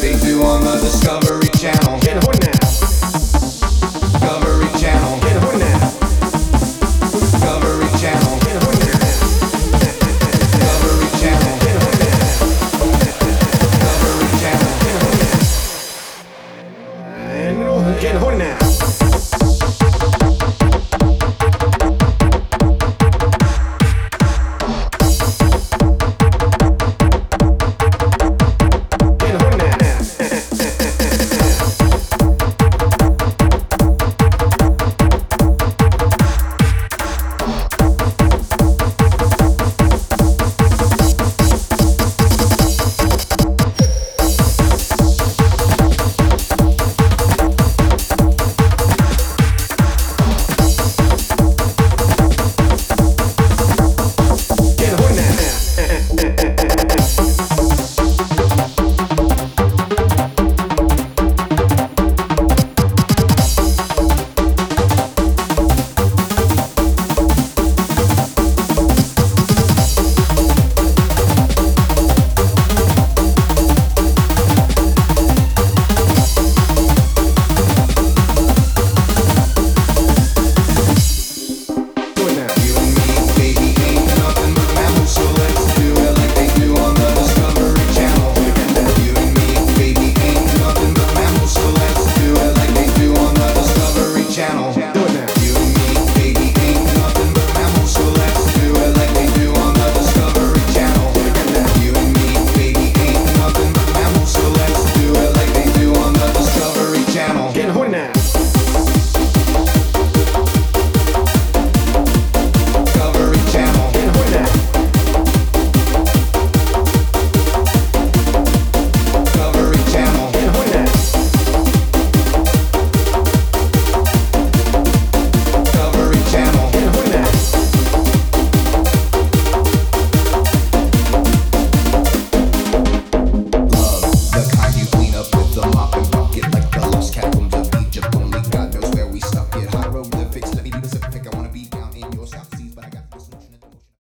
they do on the Discovery Channel. Get horn now. Discovery Channel. Get horn now. Discovery Channel. Get horn now. Discovery Channel. Get horn now. Discovery Channel. Get horn now. Get horn now.